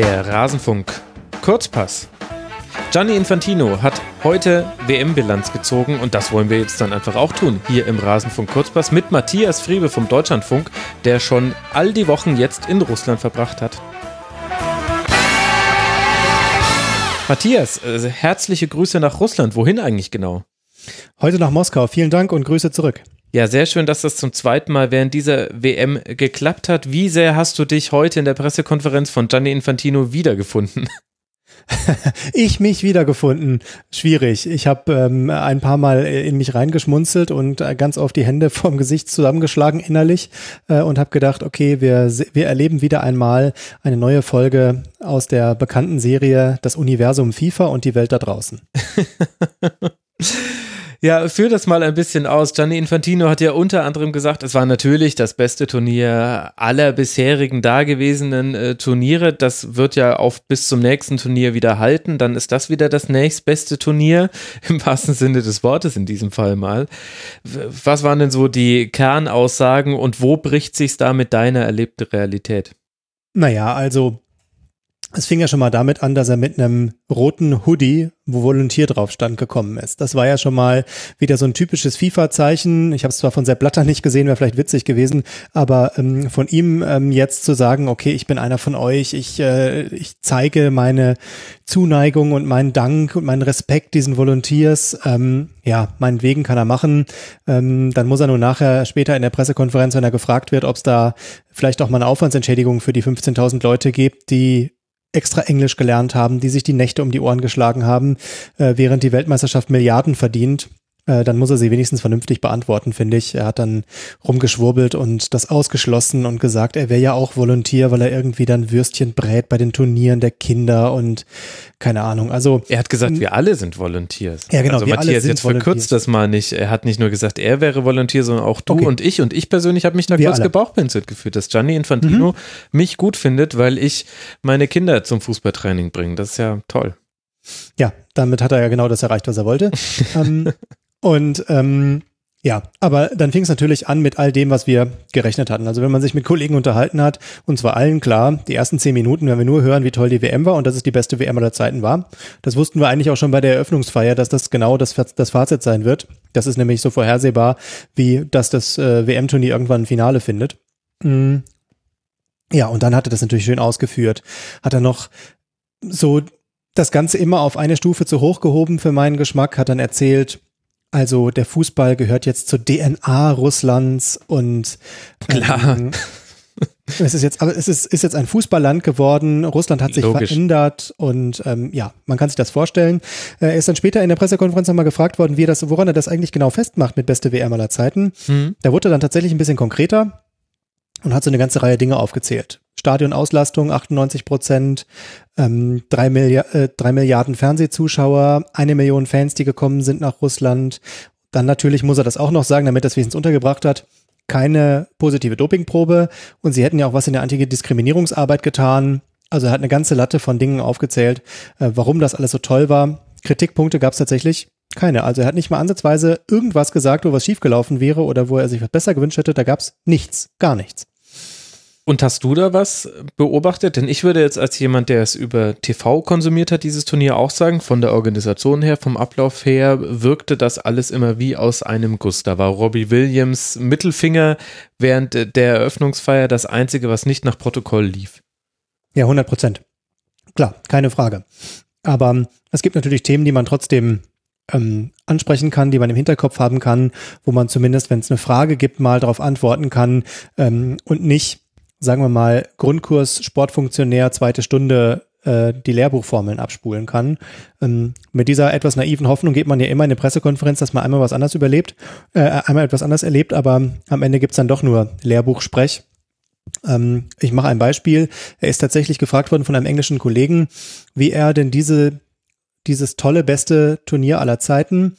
Der Rasenfunk Kurzpass. Gianni Infantino hat heute WM-Bilanz gezogen und das wollen wir jetzt dann einfach auch tun, hier im Rasenfunk Kurzpass mit Matthias Friebe vom Deutschlandfunk, der schon all die Wochen jetzt in Russland verbracht hat. Matthias, äh, herzliche Grüße nach Russland. Wohin eigentlich genau? Heute nach Moskau. Vielen Dank und Grüße zurück. Ja, sehr schön, dass das zum zweiten Mal während dieser WM geklappt hat. Wie sehr hast du dich heute in der Pressekonferenz von Gianni Infantino wiedergefunden? ich mich wiedergefunden. Schwierig. Ich habe ähm, ein paar Mal in mich reingeschmunzelt und äh, ganz oft die Hände vom Gesicht zusammengeschlagen innerlich äh, und habe gedacht, okay, wir, wir erleben wieder einmal eine neue Folge aus der bekannten Serie Das Universum FIFA und die Welt da draußen. Ja, führ das mal ein bisschen aus. Gianni Infantino hat ja unter anderem gesagt, es war natürlich das beste Turnier aller bisherigen dagewesenen äh, Turniere. Das wird ja auf bis zum nächsten Turnier wieder halten. Dann ist das wieder das nächstbeste Turnier, im wahrsten Sinne des Wortes in diesem Fall mal. Was waren denn so die Kernaussagen und wo bricht sich's da mit deiner erlebten Realität? Naja, also es fing ja schon mal damit an, dass er mit einem roten Hoodie, wo Volunteer drauf stand, gekommen ist. Das war ja schon mal wieder so ein typisches FIFA-Zeichen. Ich habe es zwar von Sepp Blatter nicht gesehen, wäre vielleicht witzig gewesen, aber ähm, von ihm ähm, jetzt zu sagen, okay, ich bin einer von euch, ich, äh, ich zeige meine Zuneigung und meinen Dank und meinen Respekt diesen Volunteers, ähm, ja, meinetwegen kann er machen. Ähm, dann muss er nur nachher später in der Pressekonferenz, wenn er gefragt wird, ob es da vielleicht auch mal eine Aufwandsentschädigung für die 15.000 Leute gibt, die extra Englisch gelernt haben, die sich die Nächte um die Ohren geschlagen haben, äh, während die Weltmeisterschaft Milliarden verdient äh, dann muss er sie wenigstens vernünftig beantworten, finde ich. Er hat dann rumgeschwurbelt und das ausgeschlossen und gesagt, er wäre ja auch Volontier, weil er irgendwie dann Würstchen brät bei den Turnieren der Kinder und keine Ahnung. Also er hat gesagt, wir alle sind Volunteers. Ja, genau. Also Matthias, jetzt verkürzt das mal nicht. Er hat nicht nur gesagt, er wäre Volontier, sondern auch du okay. und ich. Und ich persönlich habe mich da wir kurz gebauchpinselt gefühlt, dass Gianni Infantino mhm. mich gut findet, weil ich meine Kinder zum Fußballtraining bringe. Das ist ja toll. Ja, damit hat er ja genau das erreicht, was er wollte. ähm, und ähm, ja, aber dann fing es natürlich an mit all dem, was wir gerechnet hatten. Also wenn man sich mit Kollegen unterhalten hat, und zwar allen klar, die ersten zehn Minuten, wenn wir nur hören, wie toll die WM war und dass es die beste WM aller Zeiten war, das wussten wir eigentlich auch schon bei der Eröffnungsfeier, dass das genau das, das Fazit sein wird. Das ist nämlich so vorhersehbar, wie dass das äh, WM-Turnier irgendwann ein Finale findet. Mhm. Ja, und dann hat er das natürlich schön ausgeführt. Hat er noch so das Ganze immer auf eine Stufe zu hoch gehoben für meinen Geschmack, hat dann erzählt, also der Fußball gehört jetzt zur DNA Russlands und klar. Ähm, es ist jetzt, aber es ist, ist jetzt ein Fußballland geworden. Russland hat sich Logisch. verändert und ähm, ja, man kann sich das vorstellen. Äh, er ist dann später in der Pressekonferenz nochmal gefragt worden, wie er das, woran er das eigentlich genau festmacht mit beste WM aller Zeiten. Mhm. Da wurde er dann tatsächlich ein bisschen konkreter und hat so eine ganze Reihe Dinge aufgezählt. Stadionauslastung 98 Prozent, ähm, drei, Milliard, äh, drei Milliarden Fernsehzuschauer, eine Million Fans, die gekommen sind nach Russland. Dann natürlich muss er das auch noch sagen, damit es wenigstens untergebracht hat. Keine positive Dopingprobe und sie hätten ja auch was in der Antidiskriminierungsarbeit getan. Also er hat eine ganze Latte von Dingen aufgezählt, äh, warum das alles so toll war. Kritikpunkte gab es tatsächlich keine. Also er hat nicht mal ansatzweise irgendwas gesagt, wo was schiefgelaufen wäre oder wo er sich was besser gewünscht hätte. Da gab es nichts, gar nichts. Und hast du da was beobachtet? Denn ich würde jetzt als jemand, der es über TV konsumiert hat, dieses Turnier auch sagen, von der Organisation her, vom Ablauf her, wirkte das alles immer wie aus einem Guss. Da war Robbie Williams Mittelfinger während der Eröffnungsfeier das Einzige, was nicht nach Protokoll lief. Ja, 100 Prozent. Klar, keine Frage. Aber ähm, es gibt natürlich Themen, die man trotzdem ähm, ansprechen kann, die man im Hinterkopf haben kann, wo man zumindest, wenn es eine Frage gibt, mal darauf antworten kann ähm, und nicht sagen wir mal, Grundkurs Sportfunktionär, zweite Stunde äh, die Lehrbuchformeln abspulen kann. Ähm, mit dieser etwas naiven Hoffnung geht man ja immer in eine Pressekonferenz, dass man einmal was anderes überlebt, äh, einmal etwas anderes erlebt, aber am Ende gibt's dann doch nur Lehrbuchsprech. Ähm, ich mache ein Beispiel. Er ist tatsächlich gefragt worden von einem englischen Kollegen, wie er denn diese, dieses tolle, beste Turnier aller Zeiten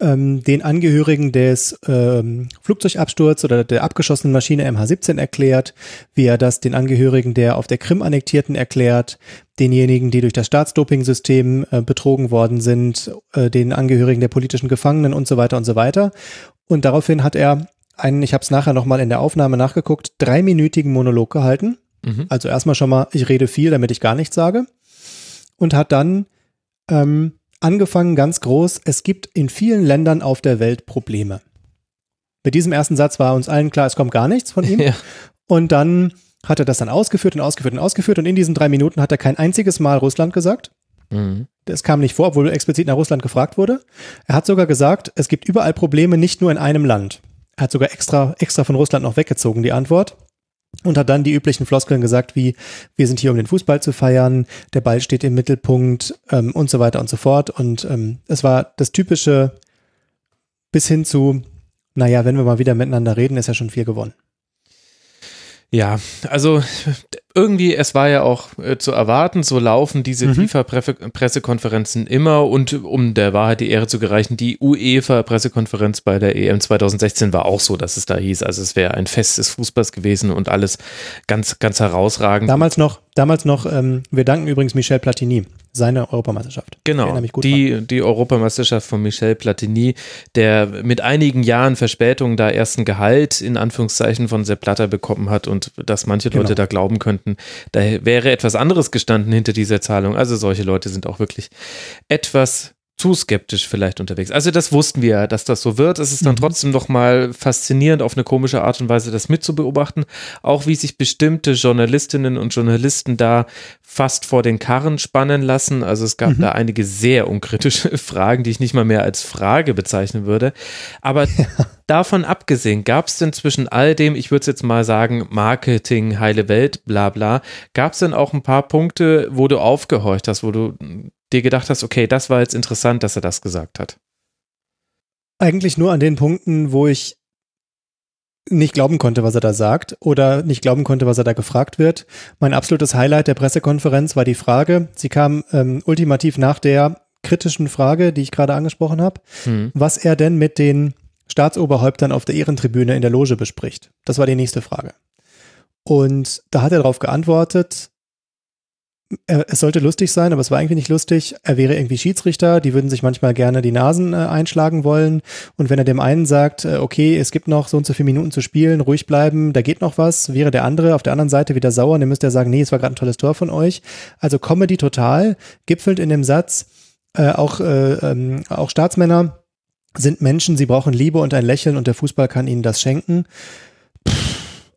ähm, den Angehörigen des ähm, Flugzeugabsturz oder der abgeschossenen Maschine MH17 erklärt, wie er das den Angehörigen der auf der Krim annektierten erklärt, denjenigen, die durch das Staatsdopingsystem äh, betrogen worden sind, äh, den Angehörigen der politischen Gefangenen und so weiter und so weiter. Und daraufhin hat er einen, ich habe es nachher nochmal in der Aufnahme nachgeguckt, dreiminütigen Monolog gehalten Mhm. Also erstmal schon mal, ich rede viel, damit ich gar nichts sage. Und hat dann ähm, angefangen ganz groß, es gibt in vielen Ländern auf der Welt Probleme. Mit diesem ersten Satz war uns allen klar, es kommt gar nichts von ihm. Ja. Und dann hat er das dann ausgeführt und ausgeführt und ausgeführt. Und in diesen drei Minuten hat er kein einziges Mal Russland gesagt. Mhm. Das kam nicht vor, obwohl explizit nach Russland gefragt wurde. Er hat sogar gesagt, es gibt überall Probleme, nicht nur in einem Land. Er hat sogar extra, extra von Russland noch weggezogen, die Antwort. Und hat dann die üblichen Floskeln gesagt, wie wir sind hier, um den Fußball zu feiern, der Ball steht im Mittelpunkt ähm, und so weiter und so fort. Und ähm, es war das typische bis hin zu, naja, wenn wir mal wieder miteinander reden, ist ja schon viel gewonnen. Ja, also irgendwie, es war ja auch äh, zu erwarten, so laufen diese mhm. FIFA-Pressekonferenzen immer und um der Wahrheit die Ehre zu gereichen, die UEFA-Pressekonferenz bei der EM 2016 war auch so, dass es da hieß, also es wäre ein Fest des Fußballs gewesen und alles ganz, ganz herausragend. Damals noch, damals noch, ähm, wir danken übrigens Michel Platini, seine Europameisterschaft. Genau, die, die Europameisterschaft von Michel Platini, der mit einigen Jahren Verspätung da ersten Gehalt in Anführungszeichen von Sepp Blatter bekommen hat und dass manche Leute genau. da glauben könnten. Da wäre etwas anderes gestanden hinter dieser Zahlung. Also solche Leute sind auch wirklich etwas zu skeptisch vielleicht unterwegs. Also das wussten wir, dass das so wird. Es ist dann mhm. trotzdem noch mal faszinierend auf eine komische Art und Weise das mitzubeobachten, auch wie sich bestimmte Journalistinnen und Journalisten da fast vor den Karren spannen lassen. Also es gab mhm. da einige sehr unkritische Fragen, die ich nicht mal mehr als Frage bezeichnen würde. Aber ja. davon abgesehen, gab es denn zwischen all dem, ich würde es jetzt mal sagen, Marketing, heile Welt, bla bla, gab es denn auch ein paar Punkte, wo du aufgehorcht hast, wo du dir gedacht hast, okay, das war jetzt interessant, dass er das gesagt hat? Eigentlich nur an den Punkten, wo ich nicht glauben konnte, was er da sagt oder nicht glauben konnte, was er da gefragt wird. Mein absolutes Highlight der Pressekonferenz war die Frage, sie kam ähm, ultimativ nach der kritischen Frage, die ich gerade angesprochen habe, hm. was er denn mit den Staatsoberhäuptern auf der Ehrentribüne in der Loge bespricht. Das war die nächste Frage. Und da hat er darauf geantwortet, es sollte lustig sein, aber es war irgendwie nicht lustig. Er wäre irgendwie Schiedsrichter, die würden sich manchmal gerne die Nasen äh, einschlagen wollen. Und wenn er dem einen sagt, äh, okay, es gibt noch so und so viele Minuten zu spielen, ruhig bleiben, da geht noch was, wäre der andere auf der anderen Seite wieder sauer, dann müsste er sagen, nee, es war gerade ein tolles Tor von euch. Also Comedy total, gipfelt in dem Satz, äh, auch, äh, ähm, auch Staatsmänner sind Menschen, sie brauchen Liebe und ein Lächeln und der Fußball kann ihnen das schenken.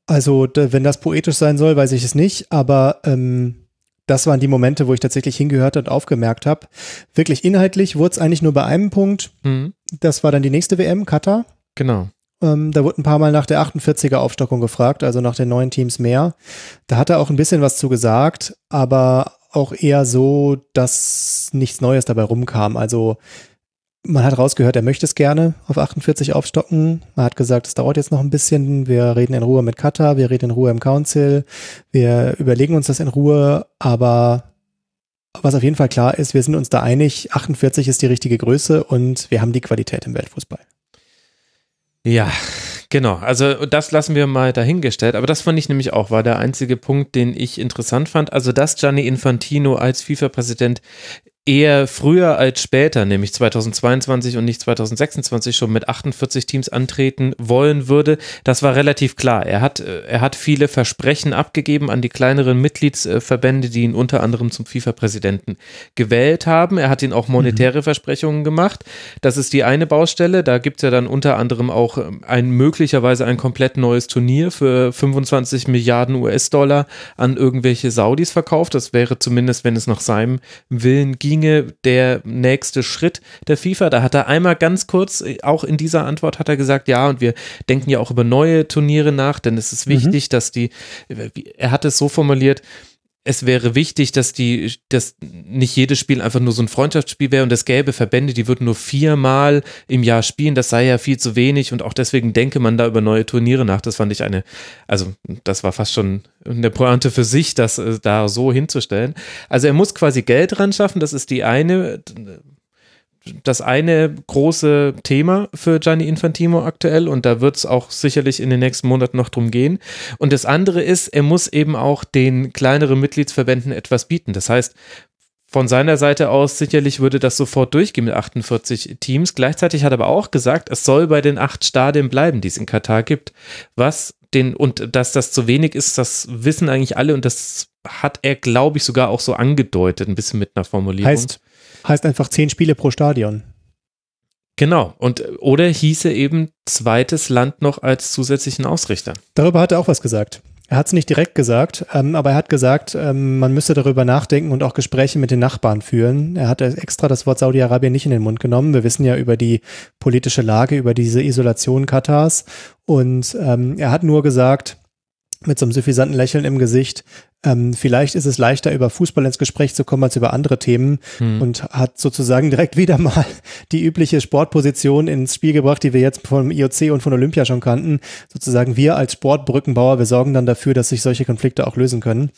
Also, wenn das poetisch sein soll, weiß ich es nicht, aber ähm, das waren die Momente, wo ich tatsächlich hingehört und aufgemerkt habe. Wirklich inhaltlich wurde es eigentlich nur bei einem Punkt. Mhm. Das war dann die nächste WM, Katar. Genau. Ähm, da wurde ein paar Mal nach der 48er Aufstockung gefragt, also nach den neuen Teams mehr. Da hat er auch ein bisschen was zu gesagt, aber auch eher so, dass nichts Neues dabei rumkam. Also man hat rausgehört, er möchte es gerne auf 48 aufstocken. Man hat gesagt, es dauert jetzt noch ein bisschen. Wir reden in Ruhe mit Katar, wir reden in Ruhe im Council, wir überlegen uns das in Ruhe, aber was auf jeden Fall klar ist, wir sind uns da einig, 48 ist die richtige Größe und wir haben die Qualität im Weltfußball. Ja, genau. Also das lassen wir mal dahingestellt. Aber das fand ich nämlich auch, war der einzige Punkt, den ich interessant fand. Also, dass Gianni Infantino als FIFA-Präsident eher früher als später, nämlich 2022 und nicht 2026 schon mit 48 Teams antreten wollen würde. Das war relativ klar. Er hat, äh, er hat viele Versprechen abgegeben an die kleineren Mitgliedsverbände, die ihn unter anderem zum FIFA-Präsidenten gewählt haben. Er hat ihnen auch monetäre mhm. Versprechungen gemacht. Das ist die eine Baustelle. Da gibt es ja dann unter anderem auch ähm, ein möglicherweise ein komplett neues Turnier für 25 Milliarden US-Dollar an irgendwelche Saudis verkauft. Das wäre zumindest, wenn es nach seinem Willen ging, ginge der nächste Schritt der FIFA. Da hat er einmal ganz kurz, auch in dieser Antwort hat er gesagt, ja, und wir denken ja auch über neue Turniere nach, denn es ist mhm. wichtig, mhm. dass die, er hat es so formuliert, es wäre wichtig, dass die, dass nicht jedes Spiel einfach nur so ein Freundschaftsspiel wäre und es gäbe Verbände, die würden nur viermal im Jahr spielen. Das sei ja viel zu wenig und auch deswegen denke man da über neue Turniere nach. Das fand ich eine, also das war fast schon eine Pointe für sich, das äh, da so hinzustellen. Also er muss quasi Geld ran schaffen. Das ist die eine das eine große Thema für Gianni Infantino aktuell und da wird es auch sicherlich in den nächsten Monaten noch drum gehen. Und das andere ist, er muss eben auch den kleineren Mitgliedsverbänden etwas bieten. Das heißt, von seiner Seite aus sicherlich würde das sofort durchgehen mit 48 Teams. Gleichzeitig hat er aber auch gesagt, es soll bei den acht Stadien bleiben, die es in Katar gibt. Was den, und dass das zu wenig ist, das wissen eigentlich alle und das hat er, glaube ich, sogar auch so angedeutet, ein bisschen mit einer Formulierung. Heißt, heißt einfach zehn Spiele pro Stadion. Genau. Und oder hieße eben zweites Land noch als zusätzlichen Ausrichter. Darüber hat er auch was gesagt. Er hat es nicht direkt gesagt, ähm, aber er hat gesagt, ähm, man müsse darüber nachdenken und auch Gespräche mit den Nachbarn führen. Er hat extra das Wort Saudi-Arabien nicht in den Mund genommen. Wir wissen ja über die politische Lage, über diese Isolation Katars. Und ähm, er hat nur gesagt, mit so einem suffisanten Lächeln im Gesicht, ähm, vielleicht ist es leichter, über Fußball ins Gespräch zu kommen als über andere Themen hm. und hat sozusagen direkt wieder mal die übliche Sportposition ins Spiel gebracht, die wir jetzt vom IOC und von Olympia schon kannten. Sozusagen wir als Sportbrückenbauer, wir sorgen dann dafür, dass sich solche Konflikte auch lösen können.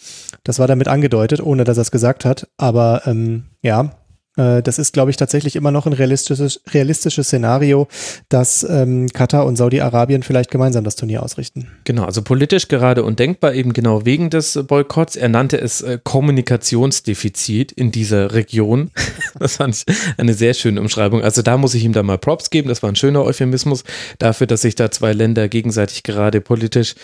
Das war damit angedeutet, ohne dass er es gesagt hat. Aber ähm, ja, das ist, glaube ich, tatsächlich immer noch ein realistisches, realistisches Szenario, dass ähm, Katar und Saudi-Arabien vielleicht gemeinsam das Turnier ausrichten. Genau, also politisch gerade undenkbar, eben genau wegen des Boykotts. Er nannte es äh, Kommunikationsdefizit in dieser Region. das fand ich eine sehr schöne Umschreibung. Also da muss ich ihm da mal Props geben. Das war ein schöner Euphemismus dafür, dass sich da zwei Länder gegenseitig gerade politisch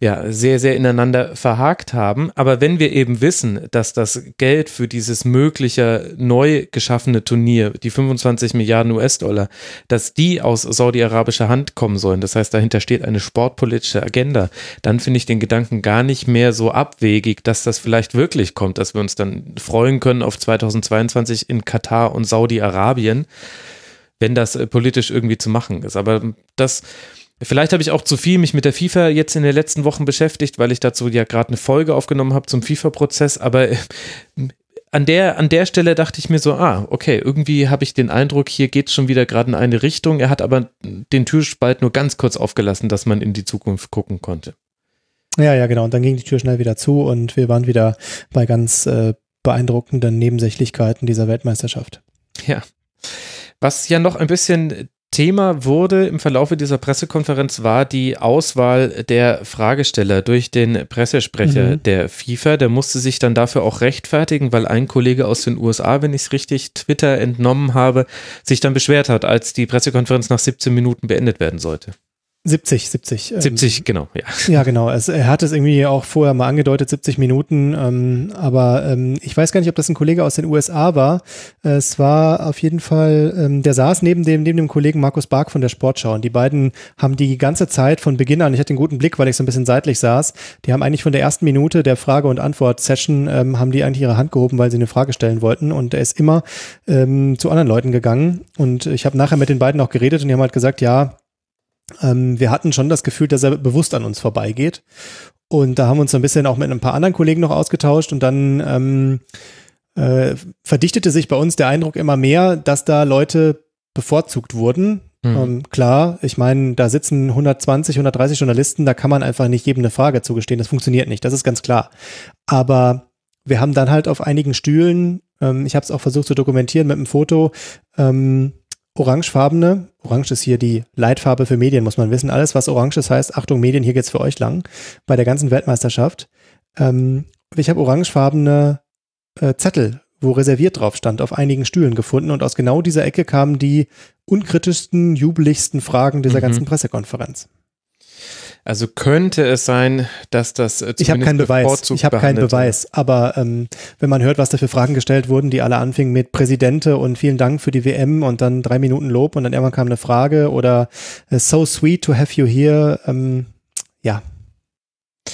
ja sehr, sehr ineinander verhakt haben. Aber wenn wir eben wissen, dass das Geld für dieses mögliche neu geschaffene Turnier, die 25 Milliarden US-Dollar, dass die aus saudi-arabischer Hand kommen sollen, das heißt, dahinter steht eine sportpolitische Agenda, dann finde ich den Gedanken gar nicht mehr so abwegig, dass das vielleicht wirklich kommt, dass wir uns dann freuen können auf 2022 in Katar und Saudi-Arabien, wenn das äh, politisch irgendwie zu machen ist. Aber das, Vielleicht habe ich auch zu viel mich mit der FIFA jetzt in den letzten Wochen beschäftigt, weil ich dazu ja gerade eine Folge aufgenommen habe zum FIFA-Prozess. Aber äh, an der, an der Stelle dachte ich mir so, ah, okay, irgendwie habe ich den Eindruck, hier geht es schon wieder gerade in eine Richtung. Er hat aber den Türspalt nur ganz kurz aufgelassen, dass man in die Zukunft gucken konnte. Ja, ja, genau. Und dann ging die Tür schnell wieder zu und wir waren wieder bei ganz äh, beeindruckenden Nebensächlichkeiten dieser Weltmeisterschaft. Ja. Was ja noch ein bisschen Thema wurde im Verlaufe dieser Pressekonferenz war die Auswahl der Fragesteller durch den Pressesprecher mhm. der FIFA. Der musste sich dann dafür auch rechtfertigen, weil ein Kollege aus den USA, wenn ich es richtig Twitter entnommen habe, sich dann beschwert hat, als die Pressekonferenz nach 17 Minuten beendet werden sollte. 70, 70. 70, ähm, genau, ja. Ja, genau. Es, er hat es irgendwie auch vorher mal angedeutet, 70 Minuten. Ähm, aber ähm, ich weiß gar nicht, ob das ein Kollege aus den USA war. Es war auf jeden Fall, ähm, der saß neben dem, neben dem Kollegen Markus Bark von der Sportschau. Und die beiden haben die ganze Zeit von Beginn an, ich hatte einen guten Blick, weil ich so ein bisschen seitlich saß, die haben eigentlich von der ersten Minute der Frage- und Antwort-Session, ähm, haben die eigentlich ihre Hand gehoben, weil sie eine Frage stellen wollten. Und er ist immer ähm, zu anderen Leuten gegangen. Und ich habe nachher mit den beiden auch geredet und die haben halt gesagt, ja, ähm, wir hatten schon das Gefühl, dass er bewusst an uns vorbeigeht. Und da haben wir uns ein bisschen auch mit ein paar anderen Kollegen noch ausgetauscht und dann ähm, äh, verdichtete sich bei uns der Eindruck immer mehr, dass da Leute bevorzugt wurden. Mhm. Ähm, klar, ich meine, da sitzen 120, 130 Journalisten, da kann man einfach nicht jedem eine Frage zugestehen. Das funktioniert nicht, das ist ganz klar. Aber wir haben dann halt auf einigen Stühlen, ähm, ich habe es auch versucht zu dokumentieren mit einem Foto, ähm, orangefarbene, orange ist hier die Leitfarbe für Medien, muss man wissen. Alles, was orange ist, heißt, Achtung, Medien, hier geht's für euch lang, bei der ganzen Weltmeisterschaft. Ähm, ich habe orangefarbene äh, Zettel, wo reserviert drauf stand, auf einigen Stühlen gefunden und aus genau dieser Ecke kamen die unkritischsten, jubeligsten Fragen dieser mhm. ganzen Pressekonferenz. Also könnte es sein, dass das äh, Ich habe keinen Beweis. Ich habe keinen Beweis. Aber ähm, wenn man hört, was da für Fragen gestellt wurden, die alle anfingen mit Präsidente und vielen Dank für die WM und dann drei Minuten Lob und dann irgendwann kam eine Frage oder äh, so sweet to have you here. Ähm, ja,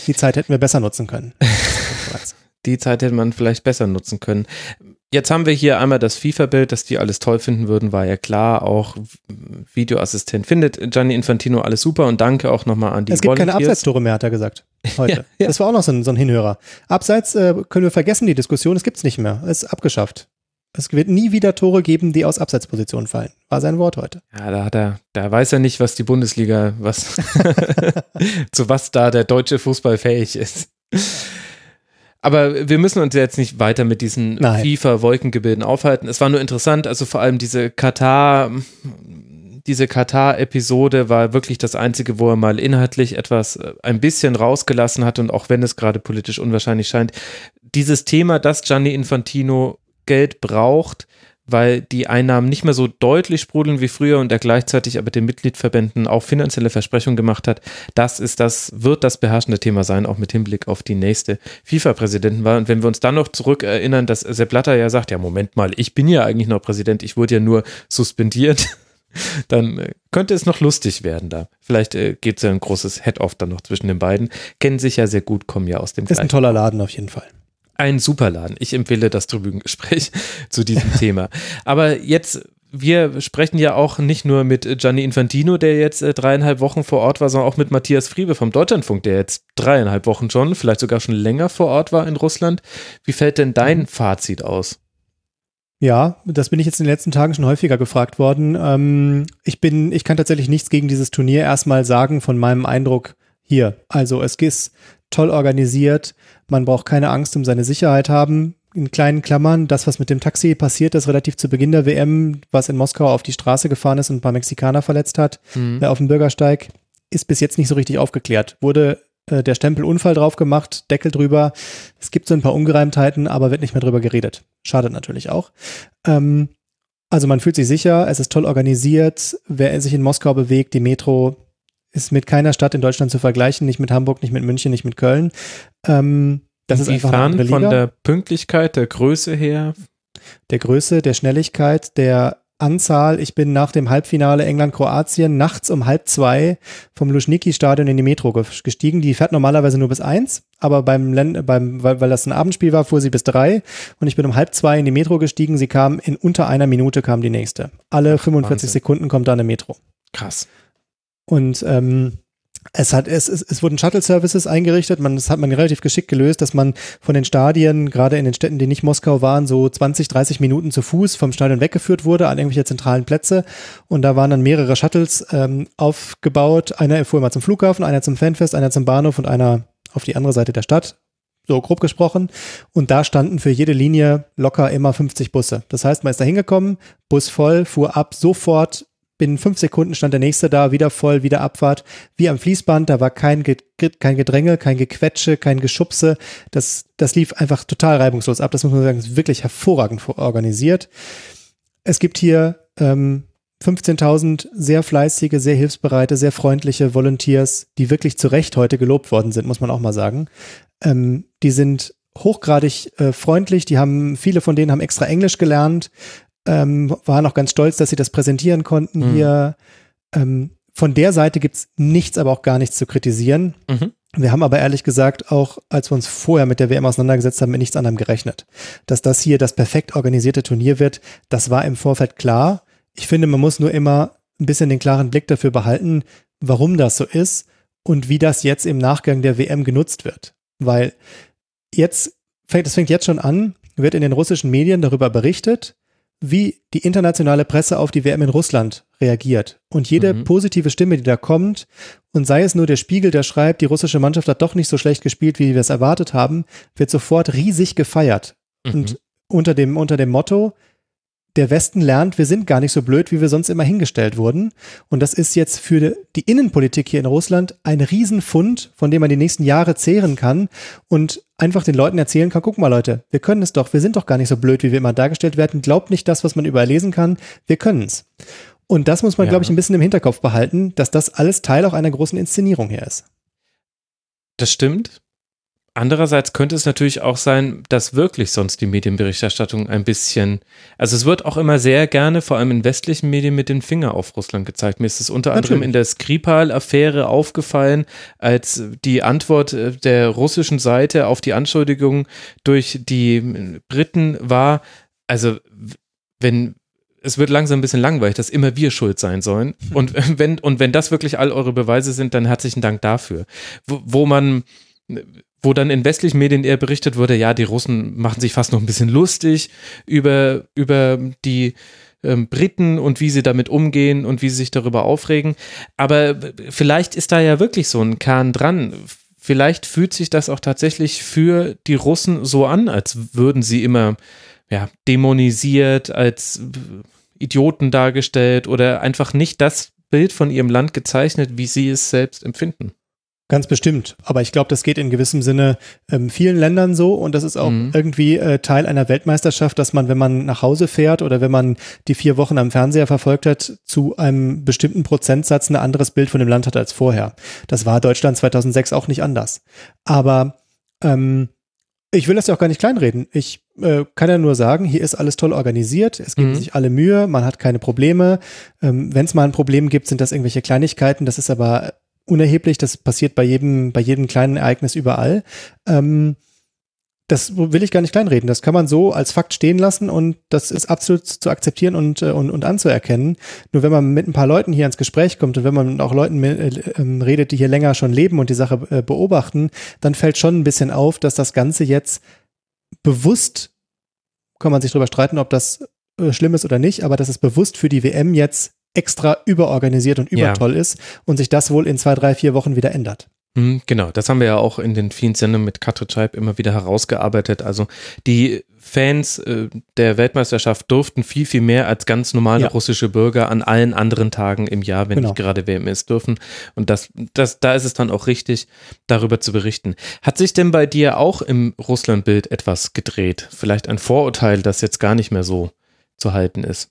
die Zeit hätten wir besser nutzen können. die Zeit hätte man vielleicht besser nutzen können. Jetzt haben wir hier einmal das FIFA-Bild, dass die alles toll finden würden, war ja klar. Auch Videoassistent findet Gianni Infantino alles super und danke auch nochmal an die Es gibt Volunteers. keine Abseitstore mehr, hat er gesagt. Heute. ja, ja. Das war auch noch so ein, so ein Hinhörer. Abseits äh, können wir vergessen, die Diskussion, es gibt es nicht mehr. Es ist abgeschafft. Es wird nie wieder Tore geben, die aus Abseitspositionen fallen. War sein Wort heute. Ja, da hat er, da weiß er nicht, was die Bundesliga, was, zu was da der deutsche Fußball fähig ist. Aber wir müssen uns jetzt nicht weiter mit diesen FIFA-Wolkengebilden aufhalten. Es war nur interessant, also vor allem diese Katar, diese Katar-Episode war wirklich das einzige, wo er mal inhaltlich etwas äh, ein bisschen rausgelassen hat und auch wenn es gerade politisch unwahrscheinlich scheint, dieses Thema, dass Gianni Infantino Geld braucht, weil die Einnahmen nicht mehr so deutlich sprudeln wie früher und er gleichzeitig aber den Mitgliedverbänden auch finanzielle Versprechungen gemacht hat. Das ist das, wird das beherrschende Thema sein, auch mit Hinblick auf die nächste FIFA-Präsidentenwahl. Und wenn wir uns dann noch zurück erinnern, dass Sepp Blatter ja sagt, ja, Moment mal, ich bin ja eigentlich noch Präsident, ich wurde ja nur suspendiert. Dann äh, könnte es noch lustig werden da. Vielleicht äh, gibt es ja ein großes Head-Off dann noch zwischen den beiden. Kennen sich ja sehr gut, kommen ja aus dem Ist ein toller Laden auf jeden Fall ein Superladen. Ich empfehle das Tribünengespräch zu diesem Thema. Aber jetzt wir sprechen ja auch nicht nur mit Gianni Infantino, der jetzt äh, dreieinhalb Wochen vor Ort war, sondern auch mit Matthias Friebe vom Deutschlandfunk, der jetzt dreieinhalb Wochen schon, vielleicht sogar schon länger vor Ort war in Russland. Wie fällt denn dein. Fazit aus? Ja, das bin ich jetzt in den letzten Tagen schon häufiger gefragt worden. Ähm, ich bin, ich kann tatsächlich nichts gegen dieses Turnier erstmal sagen von meinem Eindruck hier. Also es ist toll organisiert. Man braucht keine Angst um seine Sicherheit haben. In kleinen Klammern, das, was mit dem Taxi passiert ist, relativ zu Beginn der WM, was in Moskau auf die Straße gefahren ist und ein paar Mexikaner verletzt hat, mhm. äh, auf dem Bürgersteig, ist bis jetzt nicht so richtig aufgeklärt. Wurde äh, der Stempel Unfall drauf gemacht, Deckel drüber. Es gibt so ein paar Ungereimtheiten, aber wird nicht mehr drüber geredet. Schadet natürlich auch. Ähm, also man fühlt sich sicher, es ist toll organisiert. Wer sich in Moskau bewegt, die Metro ist mit keiner Stadt in Deutschland zu vergleichen, nicht mit Hamburg, nicht mit München, nicht mit Köln. Ähm, das ist einfach eine Liga. von der Pünktlichkeit, der Größe her? Der Größe, der Schnelligkeit, der Anzahl. Ich bin nach dem Halbfinale England-Kroatien nachts um halb zwei vom Luschniki-Stadion in die Metro gestiegen. Die fährt normalerweise nur bis eins, aber beim, beim weil, weil das ein Abendspiel war, fuhr sie bis drei und ich bin um halb zwei in die Metro gestiegen. Sie kam in unter einer Minute kam die nächste. Alle Ach, 45 Wahnsinn. Sekunden kommt da eine Metro. Krass. Und ähm, es hat, es, es, es wurden Shuttle-Services eingerichtet. Man, das hat man relativ geschickt gelöst, dass man von den Stadien, gerade in den Städten, die nicht Moskau waren, so 20, 30 Minuten zu Fuß vom Stadion weggeführt wurde an irgendwelche zentralen Plätze. Und da waren dann mehrere Shuttles ähm, aufgebaut. Einer fuhr immer zum Flughafen, einer zum Fanfest, einer zum Bahnhof und einer auf die andere Seite der Stadt. So grob gesprochen. Und da standen für jede Linie locker immer 50 Busse. Das heißt, man ist da hingekommen, Bus voll, fuhr ab, sofort Binnen fünf Sekunden stand der nächste da, wieder voll, wieder Abfahrt, wie am Fließband. Da war kein, kein Gedränge, kein Gequetsche, kein Geschubse. Das, das lief einfach total reibungslos ab. Das muss man sagen, ist wirklich hervorragend organisiert. Es gibt hier ähm, 15.000 sehr fleißige, sehr hilfsbereite, sehr freundliche Volunteers, die wirklich zu Recht heute gelobt worden sind, muss man auch mal sagen. Ähm, die sind hochgradig äh, freundlich, die haben, viele von denen haben extra Englisch gelernt, ähm, waren auch ganz stolz, dass sie das präsentieren konnten mhm. hier. Ähm, von der Seite gibt's nichts, aber auch gar nichts zu kritisieren. Mhm. Wir haben aber ehrlich gesagt auch, als wir uns vorher mit der WM auseinandergesetzt haben, mit nichts anderem gerechnet. Dass das hier das perfekt organisierte Turnier wird, das war im Vorfeld klar. Ich finde, man muss nur immer ein bisschen den klaren Blick dafür behalten, warum das so ist und wie das jetzt im Nachgang der WM genutzt wird. Weil jetzt das fängt jetzt schon an, wird in den russischen Medien darüber berichtet, wie die internationale Presse auf die WM in Russland reagiert. Und jede mhm. positive Stimme, die da kommt, und sei es nur der Spiegel, der schreibt, die russische Mannschaft hat doch nicht so schlecht gespielt, wie wir es erwartet haben, wird sofort riesig gefeiert. Mhm. Und unter dem, unter dem Motto, der Westen lernt, wir sind gar nicht so blöd, wie wir sonst immer hingestellt wurden. Und das ist jetzt für die Innenpolitik hier in Russland ein Riesenfund, von dem man die nächsten Jahre zehren kann und einfach den Leuten erzählen kann, guck mal Leute, wir können es doch, wir sind doch gar nicht so blöd, wie wir immer dargestellt werden. Glaubt nicht das, was man überlesen kann, wir können es. Und das muss man, ja. glaube ich, ein bisschen im Hinterkopf behalten, dass das alles Teil auch einer großen Inszenierung hier ist. Das stimmt. Andererseits könnte es natürlich auch sein, dass wirklich sonst die Medienberichterstattung ein bisschen, also es wird auch immer sehr gerne, vor allem in westlichen Medien, mit dem Finger auf Russland gezeigt. Mir ist es unter natürlich. anderem in der Skripal-Affäre aufgefallen, als die Antwort äh, der russischen Seite auf die Anschuldigung durch die Briten war, also wenn, es wird langsam ein bisschen langweilig, dass immer wir schuld sein sollen. Und wenn, und wenn das wirklich all eure Beweise sind, dann herzlichen Dank dafür. Wo, wo man, wo dann in westlichen Medien eher berichtet wurde, ja, die Russen machen sich fast noch ein bisschen lustig über, über die ähm, Briten und wie sie damit umgehen und wie sie sich darüber aufregen. Aber vielleicht ist da ja wirklich so ein Kern dran. Vielleicht fühlt sich das auch tatsächlich für die Russen so an, als würden sie immer ja, dämonisiert, als Idioten dargestellt oder einfach nicht das Bild von ihrem Land gezeichnet, wie sie es selbst empfinden. Ganz bestimmt. Aber ich glaube, das geht in gewissem Sinne ähm, vielen Ländern so und das ist auch mhm. irgendwie äh, Teil einer Weltmeisterschaft, dass man, wenn man nach Hause fährt oder wenn man die vier Wochen am Fernseher verfolgt hat, zu einem bestimmten Prozentsatz ein anderes Bild von dem Land hat als vorher. Das war Deutschland 2006 auch nicht anders. Aber ähm, ich will das ja auch gar nicht kleinreden. Ich äh, kann ja nur sagen, hier ist alles toll organisiert, es geben mhm. sich alle Mühe, man hat keine Probleme. Ähm, Wenn es mal ein Problem gibt, sind das irgendwelche Kleinigkeiten. Das ist aber unerheblich, das passiert bei jedem, bei jedem kleinen Ereignis überall. Ähm, das will ich gar nicht kleinreden. Das kann man so als Fakt stehen lassen und das ist absolut zu akzeptieren und, äh, und, und anzuerkennen. Nur wenn man mit ein paar Leuten hier ins Gespräch kommt und wenn man auch Leuten äh, ähm, redet, die hier länger schon leben und die Sache äh, beobachten, dann fällt schon ein bisschen auf, dass das Ganze jetzt bewusst, kann man sich darüber streiten, ob das schlimm ist oder nicht, aber dass es bewusst für die WM jetzt extra überorganisiert und übertoll ja. ist und sich das wohl in zwei, drei, vier Wochen wieder ändert. Hm, genau, das haben wir ja auch in den vielen Sendungen mit Katrin Scheib immer wieder herausgearbeitet. Also die Fans äh, der Weltmeisterschaft durften viel, viel mehr als ganz normale ja. russische Bürger an allen anderen Tagen im Jahr, wenn genau. nicht gerade WM ist, dürfen. Und das, das, da ist es dann auch richtig, darüber zu berichten. Hat sich denn bei dir auch im Russlandbild etwas gedreht? Vielleicht ein Vorurteil, das jetzt gar nicht mehr so zu halten ist?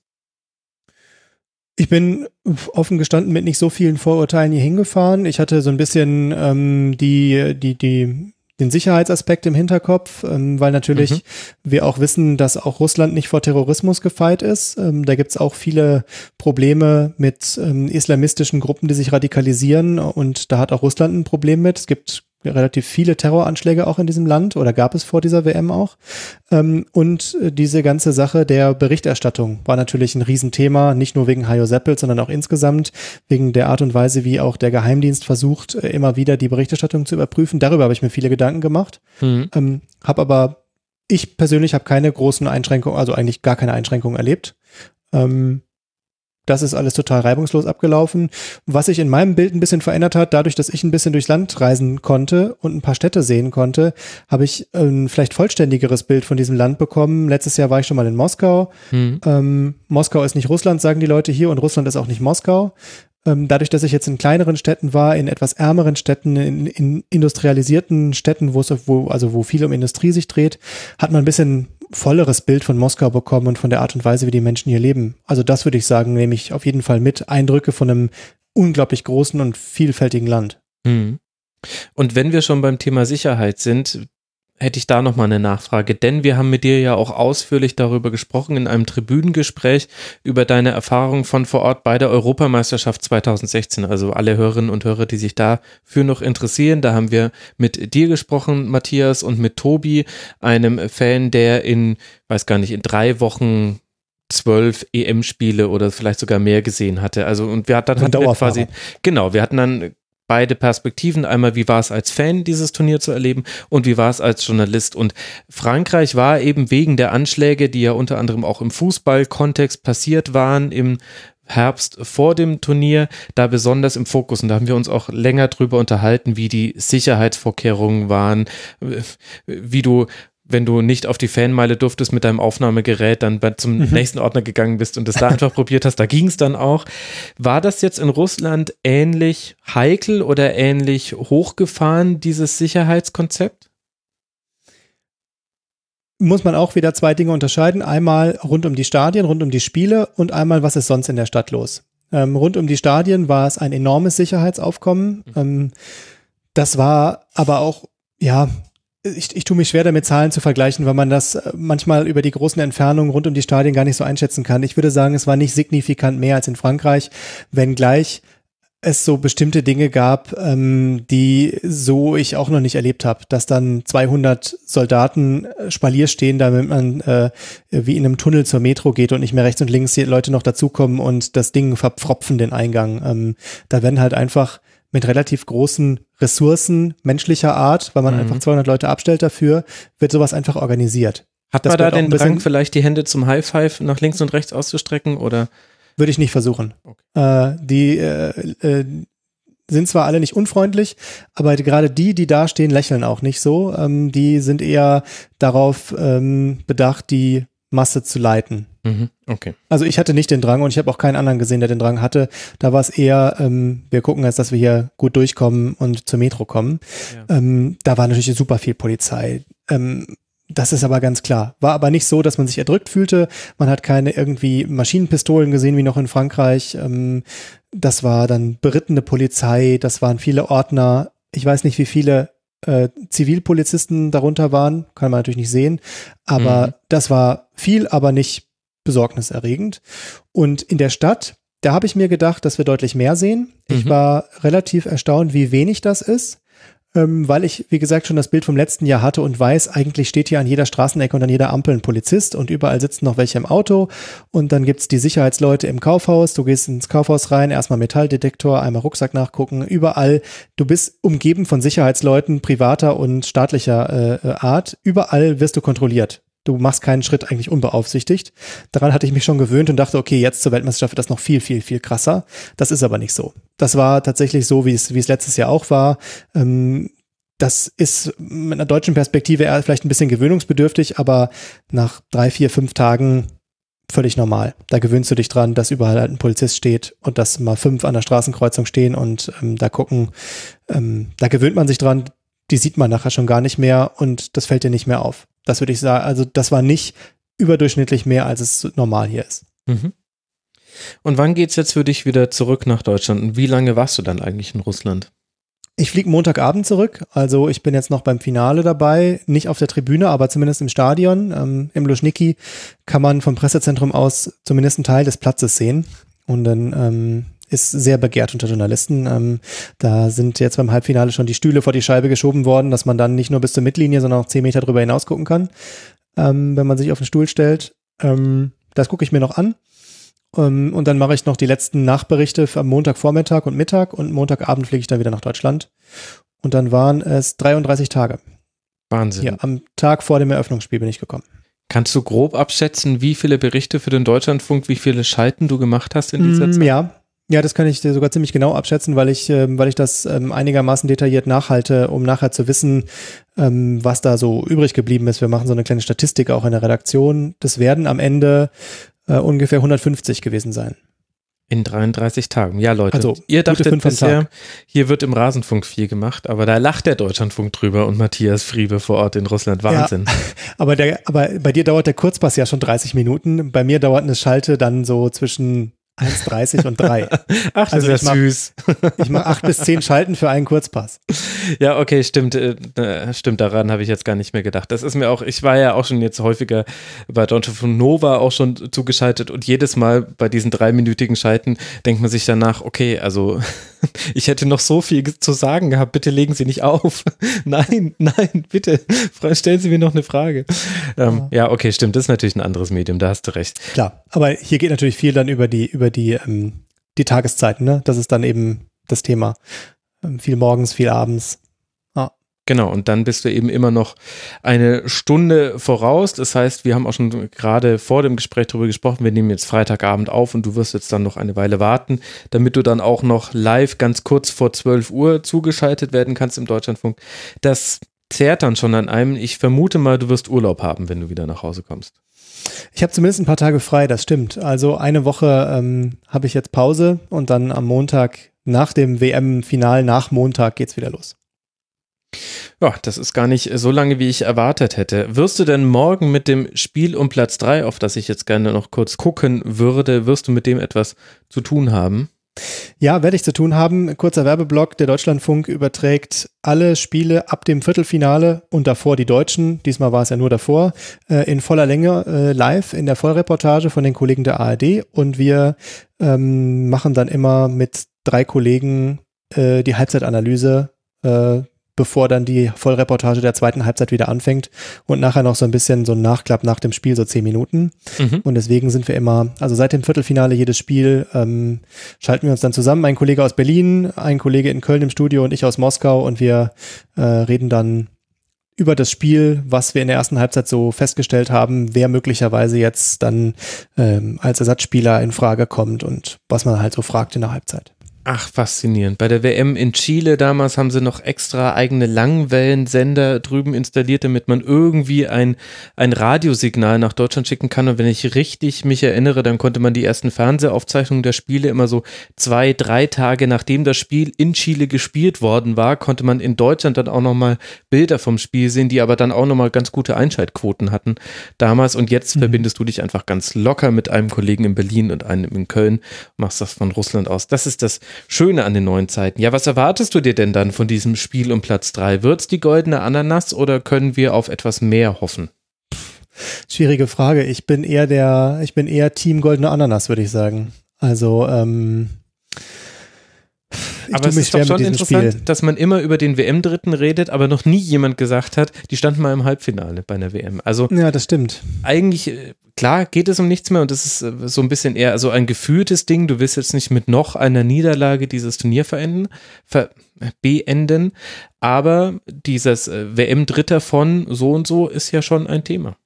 Ich bin offen gestanden mit nicht so vielen Vorurteilen hier hingefahren. Ich hatte so ein bisschen ähm, die, die, die, den Sicherheitsaspekt im Hinterkopf, ähm, weil natürlich mhm. wir auch wissen, dass auch Russland nicht vor Terrorismus gefeit ist. Ähm, da gibt's auch viele Probleme mit ähm, islamistischen Gruppen, die sich radikalisieren und da hat auch Russland ein Problem mit. Es gibt relativ viele Terroranschläge auch in diesem Land oder gab es vor dieser WM auch. Ähm, und äh, diese ganze Sache der Berichterstattung war natürlich ein Riesenthema, nicht nur wegen Hajo Seppel, sondern auch insgesamt wegen der Art und Weise, wie auch der Geheimdienst versucht, äh, immer wieder die Berichterstattung zu überprüfen. Darüber habe ich mir viele Gedanken gemacht, mhm. ähm, habe aber ich persönlich habe keine großen Einschränkungen, also eigentlich gar keine Einschränkungen erlebt. Ähm, das ist alles total reibungslos abgelaufen. Was sich in meinem Bild ein bisschen verändert hat, dadurch, dass ich ein bisschen durchs Land reisen konnte und ein paar Städte sehen konnte, habe ich ein vielleicht vollständigeres Bild von diesem Land bekommen. Letztes Jahr war ich schon mal in Moskau. Mhm. Ähm, Moskau ist nicht Russland, sagen die Leute hier, und Russland ist auch nicht Moskau. Ähm, dadurch, dass ich jetzt in kleineren Städten war, in etwas ärmeren Städten, in, in industrialisierten Städten, wo es, wo, also wo viel um Industrie sich dreht, hat man ein bisschen volleres Bild von Moskau bekommen und von der Art und Weise, wie die Menschen hier leben. Also das würde ich sagen, nehme ich auf jeden Fall mit. Eindrücke von einem unglaublich großen und vielfältigen Land. Mhm. Und wenn wir schon beim Thema Sicherheit sind, hätte ich da nochmal eine Nachfrage, denn wir haben mit dir ja auch ausführlich darüber gesprochen in einem Tribünengespräch über deine Erfahrung von vor Ort bei der Europameisterschaft 2016. Also alle Hörerinnen und Hörer, die sich dafür noch interessieren, da haben wir mit dir gesprochen, Matthias, und mit Tobi, einem Fan, der in, weiß gar nicht, in drei Wochen zwölf EM-Spiele oder vielleicht sogar mehr gesehen hatte. Also und wir hatten dann quasi, genau, wir hatten dann beide Perspektiven. Einmal, wie war es als Fan, dieses Turnier zu erleben und wie war es als Journalist. Und Frankreich war eben wegen der Anschläge, die ja unter anderem auch im Fußballkontext passiert waren, im Herbst vor dem Turnier da besonders im Fokus und da haben wir uns auch länger drüber unterhalten, wie die Sicherheitsvorkehrungen waren, wie du wenn du nicht auf die Fanmeile durftest mit deinem Aufnahmegerät, dann zum mhm. nächsten Ordner gegangen bist und es da einfach probiert hast, da ging es dann auch. War das jetzt in Russland ähnlich heikel oder ähnlich hochgefahren, dieses Sicherheitskonzept? Muss man auch wieder zwei Dinge unterscheiden. Einmal rund um die Stadien, rund um die Spiele und einmal, was ist sonst in der Stadt los. Ähm, rund um die Stadien war es ein enormes Sicherheitsaufkommen. Mhm. Ähm, das war aber auch, ja, ich, ich tue mich schwer damit, Zahlen zu vergleichen, weil man das äh, manchmal über die großen Entfernungen rund um die Stadien gar nicht so einschätzen kann. Ich würde sagen, es war nicht signifikant mehr als in Frankreich, wenngleich es so bestimmte Dinge gab, ähm, die so ich auch noch nicht erlebt habe, dass dann 200 Soldaten äh, Spalier stehen, damit man äh, wie in einem Tunnel zur Metro geht und nicht mehr rechts und links die Leute noch dazukommen und das Ding verpfropfen den Eingang. Ähm, da werden halt einfach mit relativ großen Ressourcen menschlicher Art, weil man mhm. einfach 200 Leute abstellt dafür, wird sowas einfach organisiert. Hat man da den Drang, vielleicht die Hände zum High Five nach links und rechts auszustrecken oder? Würde ich nicht versuchen. Okay. Äh, die äh, äh, sind zwar alle nicht unfreundlich, aber gerade die, die da stehen, lächeln auch nicht so. Ähm, die sind eher darauf ähm, bedacht, die Masse zu leiten. Mhm. Okay. Also ich hatte nicht den Drang und ich habe auch keinen anderen gesehen, der den Drang hatte. Da war es eher, ähm, wir gucken jetzt, dass wir hier gut durchkommen und zur Metro kommen. Ja. Ähm, da war natürlich super viel Polizei. Ähm, das ist aber ganz klar. War aber nicht so, dass man sich erdrückt fühlte. Man hat keine irgendwie Maschinenpistolen gesehen, wie noch in Frankreich. Ähm, das war dann berittene Polizei, das waren viele Ordner. Ich weiß nicht, wie viele äh, Zivilpolizisten darunter waren, kann man natürlich nicht sehen, aber mhm. das war viel, aber nicht besorgniserregend. Und in der Stadt, da habe ich mir gedacht, dass wir deutlich mehr sehen. Mhm. Ich war relativ erstaunt, wie wenig das ist ähm, weil ich, wie gesagt, schon das Bild vom letzten Jahr hatte und weiß, eigentlich steht hier an jeder Straßenecke und an jeder Ampel ein Polizist und überall sitzen noch welche im Auto. Und dann gibt's die Sicherheitsleute im Kaufhaus, du gehst ins Kaufhaus rein, erstmal Metalldetektor, einmal Rucksack nachgucken, überall, du bist umgeben von Sicherheitsleuten privater und staatlicher äh, Art, überall wirst du kontrolliert du machst keinen Schritt eigentlich unbeaufsichtigt. Daran hatte ich mich schon gewöhnt und dachte, okay, jetzt zur Weltmeisterschaft wird das noch viel, viel, viel krasser. Das ist aber nicht so. Das war tatsächlich so, wie es, wie es letztes Jahr auch war. Ähm, das ist mit einer deutschen Perspektive eher vielleicht ein bisschen gewöhnungsbedürftig, aber nach drei, vier, fünf Tagen völlig normal. Da gewöhnst du dich dran, dass überall halt ein Polizist steht und dass mal fünf an der Straßenkreuzung stehen und ähm, da gucken. Ähm, da gewöhnt man sich dran, die sieht man nachher schon gar nicht mehr und das fällt dir nicht mehr auf. Das würde ich sagen. Also das war nicht überdurchschnittlich mehr, als es normal hier ist. Mhm. Und wann geht's jetzt für dich wieder zurück nach Deutschland? Und wie lange warst du dann eigentlich in Russland? Ich fliege Montagabend zurück, also ich bin jetzt noch beim Finale dabei, nicht auf der Tribüne, aber zumindest im Stadion. Ähm, Im Luschniki kann man vom Pressezentrum aus zumindest einen Teil des Platzes sehen. Und dann ähm, ist sehr begehrt unter Journalisten. Ähm, da sind jetzt beim Halbfinale schon die Stühle vor die Scheibe geschoben worden, dass man dann nicht nur bis zur Mittellinie, sondern auch zehn Meter drüber hinaus gucken kann, ähm, wenn man sich auf den Stuhl stellt. Ähm, das gucke ich mir noch an. Ähm, und dann mache ich noch die letzten Nachberichte am Montagvormittag und Mittag und Montagabend fliege ich dann wieder nach Deutschland. Und dann waren es 33 Tage. Wahnsinn. Ja, am Tag vor dem Eröffnungsspiel bin ich gekommen. Kannst du grob abschätzen, wie viele Berichte für den Deutschlandfunk, wie viele Schalten du gemacht hast in dieser mm, Zeit? Ja, ja, das kann ich sogar ziemlich genau abschätzen, weil ich, ähm, weil ich das ähm, einigermaßen detailliert nachhalte, um nachher zu wissen, ähm, was da so übrig geblieben ist. Wir machen so eine kleine Statistik auch in der Redaktion. Das werden am Ende äh, ungefähr 150 gewesen sein. In 33 Tagen. Ja, Leute. Also, ihr dachtet bisher, hier wird im Rasenfunk viel gemacht, aber da lacht der Deutschlandfunk drüber und Matthias Friebe vor Ort in Russland. Wahnsinn. Ja, aber, der, aber bei dir dauert der Kurzpass ja schon 30 Minuten. Bei mir dauert eine Schalte dann so zwischen 1,30 und 3. Ach, das also ist ja süß. ich mache 8 bis 10 Schalten für einen Kurzpass. Ja, okay, stimmt. Äh, stimmt, daran habe ich jetzt gar nicht mehr gedacht. Das ist mir auch, ich war ja auch schon jetzt häufiger bei Don von Nova auch schon zugeschaltet und jedes Mal bei diesen dreiminütigen Schalten denkt man sich danach, okay, also ich hätte noch so viel zu sagen gehabt, bitte legen Sie nicht auf. nein, nein, bitte, stellen Sie mir noch eine Frage. Ähm, ja. ja, okay, stimmt, das ist natürlich ein anderes Medium, da hast du recht. Klar, aber hier geht natürlich viel dann über die, über die, ähm, die Tageszeiten, ne? Das ist dann eben das Thema. Ähm, viel morgens, viel abends. Genau, und dann bist du eben immer noch eine Stunde voraus. Das heißt, wir haben auch schon gerade vor dem Gespräch darüber gesprochen, wir nehmen jetzt Freitagabend auf und du wirst jetzt dann noch eine Weile warten, damit du dann auch noch live ganz kurz vor 12 Uhr zugeschaltet werden kannst im Deutschlandfunk. Das zehrt dann schon an einem. Ich vermute mal, du wirst Urlaub haben, wenn du wieder nach Hause kommst. Ich habe zumindest ein paar Tage frei, das stimmt. Also eine Woche ähm, habe ich jetzt Pause und dann am Montag nach dem WM-Final, nach Montag geht's wieder los. Ja, das ist gar nicht so lange, wie ich erwartet hätte. Wirst du denn morgen mit dem Spiel um Platz 3, auf das ich jetzt gerne noch kurz gucken würde, wirst du mit dem etwas zu tun haben? Ja, werde ich zu tun haben. Kurzer Werbeblock. Der Deutschlandfunk überträgt alle Spiele ab dem Viertelfinale und davor die Deutschen. Diesmal war es ja nur davor. Äh, in voller Länge äh, live in der Vollreportage von den Kollegen der ARD. Und wir ähm, machen dann immer mit drei Kollegen äh, die Halbzeitanalyse äh, bevor dann die Vollreportage der zweiten Halbzeit wieder anfängt und nachher noch so ein bisschen so ein Nachklapp nach dem Spiel, so zehn Minuten. Mhm. Und deswegen sind wir immer, also seit dem Viertelfinale jedes Spiel ähm, schalten wir uns dann zusammen. Ein Kollege aus Berlin, ein Kollege in Köln im Studio und ich aus Moskau und wir äh, reden dann über das Spiel, was wir in der ersten Halbzeit so festgestellt haben, wer möglicherweise jetzt dann ähm, als Ersatzspieler in Frage kommt und was man halt so fragt in der Halbzeit. Ach, faszinierend. Bei der WM in Chile damals haben sie noch extra eigene Langwellensender drüben installiert, damit man irgendwie ein, ein Radiosignal nach Deutschland schicken kann. Und wenn ich richtig mich erinnere, dann konnte man die ersten Fernsehaufzeichnungen der Spiele immer so zwei, drei Tage nachdem das Spiel in Chile gespielt worden war, konnte man in Deutschland dann auch nochmal Bilder vom Spiel sehen, die aber dann auch nochmal ganz gute Einschaltquoten hatten damals. Und jetzt mhm. verbindest du dich einfach ganz locker mit einem Kollegen in Berlin und einem in Köln, machst das von Russland aus. Das ist das Schöne an den neuen Zeiten. Ja, was erwartest du dir denn dann von diesem Spiel um Platz 3? Wird es die goldene Ananas oder können wir auf etwas mehr hoffen? Schwierige Frage. Ich bin eher der, ich bin eher Team goldene Ananas, würde ich sagen. Also, ähm, aber es ist doch schon interessant, Spiel. dass man immer über den WM-Dritten redet, aber noch nie jemand gesagt hat, die standen mal im Halbfinale bei einer WM. Also ja, das stimmt. Eigentlich äh, klar geht es um nichts mehr und das ist äh, so ein bisschen eher so ein gefühltes Ding. Du willst jetzt nicht mit noch einer Niederlage dieses Turnier verenden, ver beenden, aber dieses äh, WM-Dritter von so und so ist ja schon ein Thema.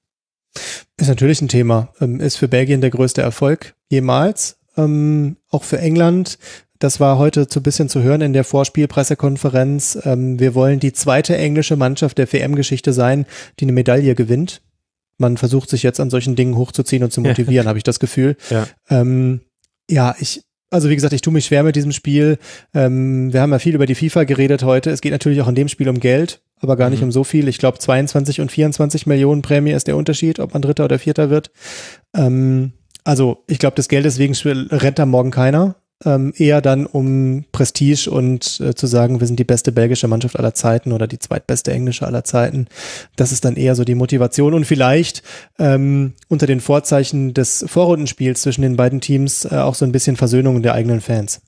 Ist natürlich ein Thema. Ähm, ist für Belgien der größte Erfolg jemals. Ähm, auch für England das war heute so ein bisschen zu hören in der Vorspielpressekonferenz. Ähm, wir wollen die zweite englische Mannschaft der WM-Geschichte sein, die eine Medaille gewinnt. Man versucht sich jetzt an solchen Dingen hochzuziehen und zu motivieren, habe ich das Gefühl. Ja. Ähm, ja, ich, also wie gesagt, ich tue mich schwer mit diesem Spiel. Ähm, wir haben ja viel über die FIFA geredet heute. Es geht natürlich auch in dem Spiel um Geld, aber gar mhm. nicht um so viel. Ich glaube, 22 und 24 Millionen Prämie ist der Unterschied, ob man Dritter oder Vierter wird. Ähm, also ich glaube, das Geld deswegen rennt da morgen keiner ähm, eher dann um Prestige und äh, zu sagen, wir sind die beste belgische Mannschaft aller Zeiten oder die zweitbeste englische aller Zeiten. Das ist dann eher so die Motivation und vielleicht ähm, unter den Vorzeichen des Vorrundenspiels zwischen den beiden Teams äh, auch so ein bisschen Versöhnung der eigenen Fans.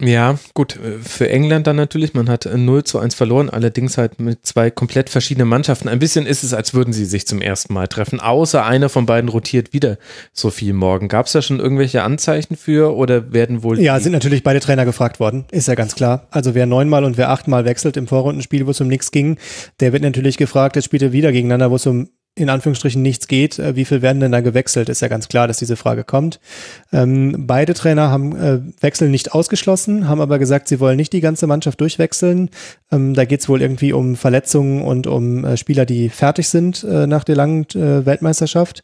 Ja, gut, äh, für England dann natürlich, man hat 0 äh, zu 1 verloren, allerdings halt mit zwei komplett verschiedenen Mannschaften. Ein bisschen ist es, als würden sie sich zum ersten Mal treffen, außer einer von beiden rotiert wieder so viel morgen. Gab es da schon irgendwelche Anzeichen für oder werden wohl. Ja, sind natürlich beide Trainer gefragt worden, ist ja ganz klar. Also wer neunmal und wer achtmal wechselt im Vorrundenspiel, wo es um nichts ging, der wird natürlich gefragt, jetzt spielt er wieder gegeneinander, wo es um in Anführungsstrichen nichts geht, äh, wie viel werden denn da gewechselt? Ist ja ganz klar, dass diese Frage kommt. Ähm, beide Trainer haben äh, Wechsel nicht ausgeschlossen, haben aber gesagt, sie wollen nicht die ganze Mannschaft durchwechseln. Ähm, da geht es wohl irgendwie um Verletzungen und um äh, Spieler, die fertig sind äh, nach der langen äh, Weltmeisterschaft.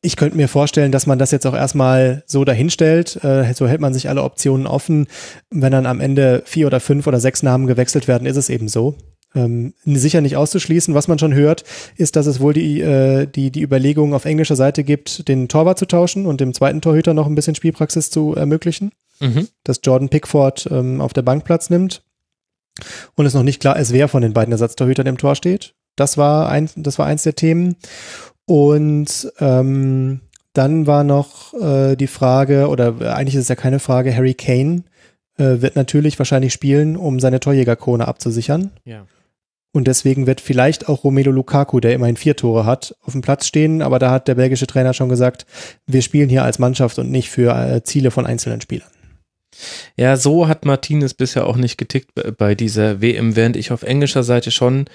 Ich könnte mir vorstellen, dass man das jetzt auch erstmal so dahinstellt. Äh, so hält man sich alle Optionen offen. Wenn dann am Ende vier oder fünf oder sechs Namen gewechselt werden, ist es eben so ähm, sicher nicht auszuschließen. Was man schon hört, ist, dass es wohl die, äh, die, die Überlegung auf englischer Seite gibt, den Torwart zu tauschen und dem zweiten Torhüter noch ein bisschen Spielpraxis zu ermöglichen. Mhm. Dass Jordan Pickford ähm, auf der Bank Platz nimmt. Und es noch nicht klar ist, wer von den beiden Ersatztorhütern im Tor steht. Das war, ein, das war eins der Themen. Und ähm, dann war noch äh, die Frage, oder eigentlich ist es ja keine Frage, Harry Kane äh, wird natürlich wahrscheinlich spielen, um seine Torjägerkrone abzusichern. Ja. Und deswegen wird vielleicht auch Romelu Lukaku, der immerhin vier Tore hat, auf dem Platz stehen. Aber da hat der belgische Trainer schon gesagt, wir spielen hier als Mannschaft und nicht für äh, Ziele von einzelnen Spielern. Ja, so hat Martinez bisher auch nicht getickt bei dieser WM, während ich auf englischer Seite schon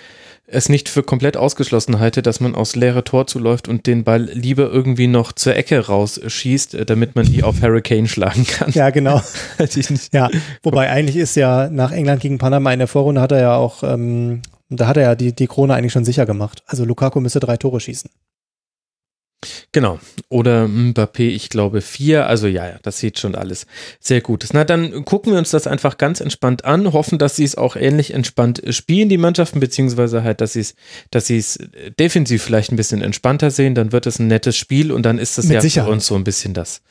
es nicht für komplett ausgeschlossen halte, dass man aufs leere Tor zuläuft und den Ball lieber irgendwie noch zur Ecke rausschießt, äh, damit man die auf Hurricane schlagen kann. Ja, genau. ja, wobei eigentlich ist ja nach England gegen Panama in der Vorrunde hat er ja auch, ähm, da hat er ja die, die Krone eigentlich schon sicher gemacht. Also Lukaku müsste drei Tore schießen. Genau. Oder Mbappé, ich glaube vier. Also ja, ja, das sieht schon alles sehr gut. Na, dann gucken wir uns das einfach ganz entspannt an, hoffen, dass sie es auch ähnlich entspannt spielen, die Mannschaften, beziehungsweise halt, dass sie es, dass sie es defensiv vielleicht ein bisschen entspannter sehen. Dann wird es ein nettes Spiel und dann ist es ja Sicherheit. für uns so ein bisschen das,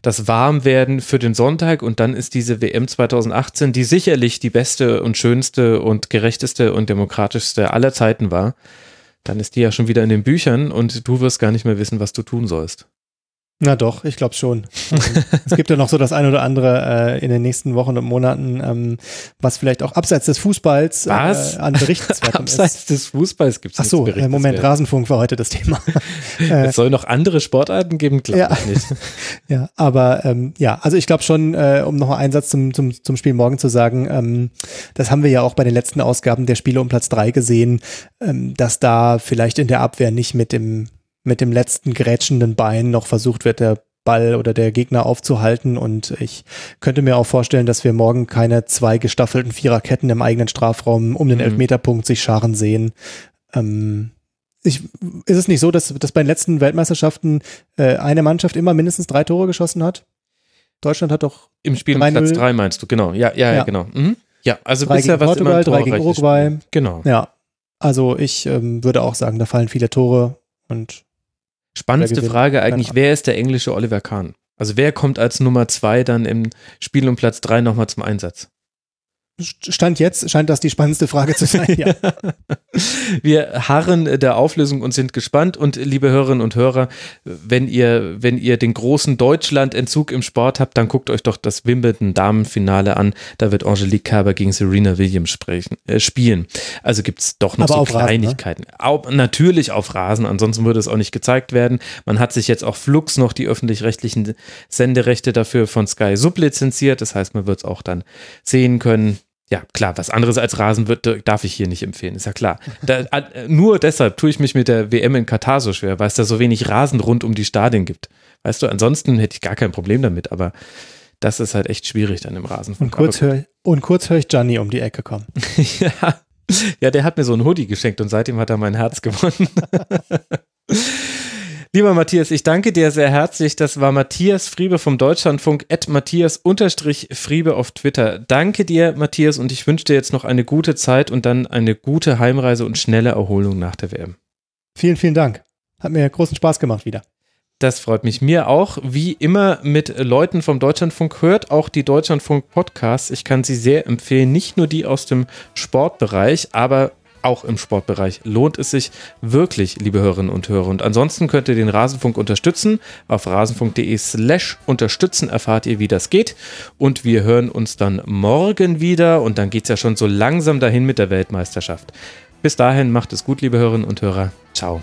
das Warmwerden für den Sonntag und dann ist diese WM 2018, die sicherlich die beste und schönste und gerechteste und demokratischste aller Zeiten war dann ist die ja schon wieder in den Büchern und du wirst gar nicht mehr wissen, was du tun sollst. Na doch, ich glaube schon. Es gibt ja noch so das ein oder andere äh, in den nächsten Wochen und Monaten, ähm, was vielleicht auch abseits des Fußballs äh, an Berichtenswertem abseits ist. des Fußballs gibt es Ach so, äh, Moment, Rasenfunk war heute das Thema. es soll noch andere Sportarten geben, glaube ja. ich nicht. ja, aber ähm, ja, also ich glaube schon, äh, um noch einen Satz zum, zum, zum Spiel morgen zu sagen, ähm, das haben wir ja auch bei den letzten Ausgaben der Spiele um Platz drei gesehen, ähm, dass da vielleicht in der Abwehr nicht mit dem mit dem letzten grätschenden Bein noch versucht wird, der Ball oder der Gegner aufzuhalten. Und ich könnte mir auch vorstellen, dass wir morgen keine zwei gestaffelten Viererketten im eigenen Strafraum um den mhm. Elfmeterpunkt sich scharen sehen. Ähm, ich, ist es nicht so, dass, dass bei den letzten Weltmeisterschaften äh, eine Mannschaft immer mindestens drei Tore geschossen hat? Deutschland hat doch. Im Spiel um Platz drei meinst du, genau. Ja, ja, ja, ja genau. Mhm. Ja, also drei bisher gegen Portugal, drei gegen Uruguay. Spiel. Genau. Ja. Also ich ähm, würde auch sagen, da fallen viele Tore und. Spannendste Frage eigentlich, wer ist der englische Oliver Kahn? Also wer kommt als Nummer zwei dann im Spiel um Platz drei nochmal zum Einsatz? Stand jetzt scheint das die spannendste Frage zu sein. Ja. Wir harren der Auflösung und sind gespannt. Und liebe Hörerinnen und Hörer, wenn ihr, wenn ihr den großen Deutschland-Entzug im Sport habt, dann guckt euch doch das Wimbledon-Damenfinale an. Da wird Angelique Kerber gegen Serena Williams sprechen, äh, spielen. Also gibt es doch noch Aber so Kleinigkeiten. Rasen, ne? auch, natürlich auf Rasen, ansonsten würde es auch nicht gezeigt werden. Man hat sich jetzt auch Flux noch die öffentlich-rechtlichen Senderechte dafür von Sky sublizenziert. Das heißt, man wird es auch dann sehen können ja, klar, was anderes als Rasen wird, darf ich hier nicht empfehlen, ist ja klar. Da, nur deshalb tue ich mich mit der WM in Katar so schwer, weil es da so wenig Rasen rund um die Stadien gibt. Weißt du, ansonsten hätte ich gar kein Problem damit, aber das ist halt echt schwierig dann im Rasen. Und kurz, hör, und kurz höre ich Gianni um die Ecke kommen. ja. ja, der hat mir so ein Hoodie geschenkt und seitdem hat er mein Herz gewonnen. Lieber Matthias, ich danke dir sehr herzlich. Das war Matthias Friebe vom Deutschlandfunk, at Matthias-Friebe auf Twitter. Danke dir, Matthias, und ich wünsche dir jetzt noch eine gute Zeit und dann eine gute Heimreise und schnelle Erholung nach der WM. Vielen, vielen Dank. Hat mir großen Spaß gemacht wieder. Das freut mich. Mir auch. Wie immer mit Leuten vom Deutschlandfunk. Hört auch die Deutschlandfunk Podcasts. Ich kann sie sehr empfehlen. Nicht nur die aus dem Sportbereich, aber auch im Sportbereich lohnt es sich wirklich, liebe Hörerinnen und Hörer. Und ansonsten könnt ihr den Rasenfunk unterstützen. Auf rasenfunk.de slash unterstützen erfahrt ihr, wie das geht. Und wir hören uns dann morgen wieder. Und dann geht es ja schon so langsam dahin mit der Weltmeisterschaft. Bis dahin macht es gut, liebe Hörerinnen und Hörer. Ciao.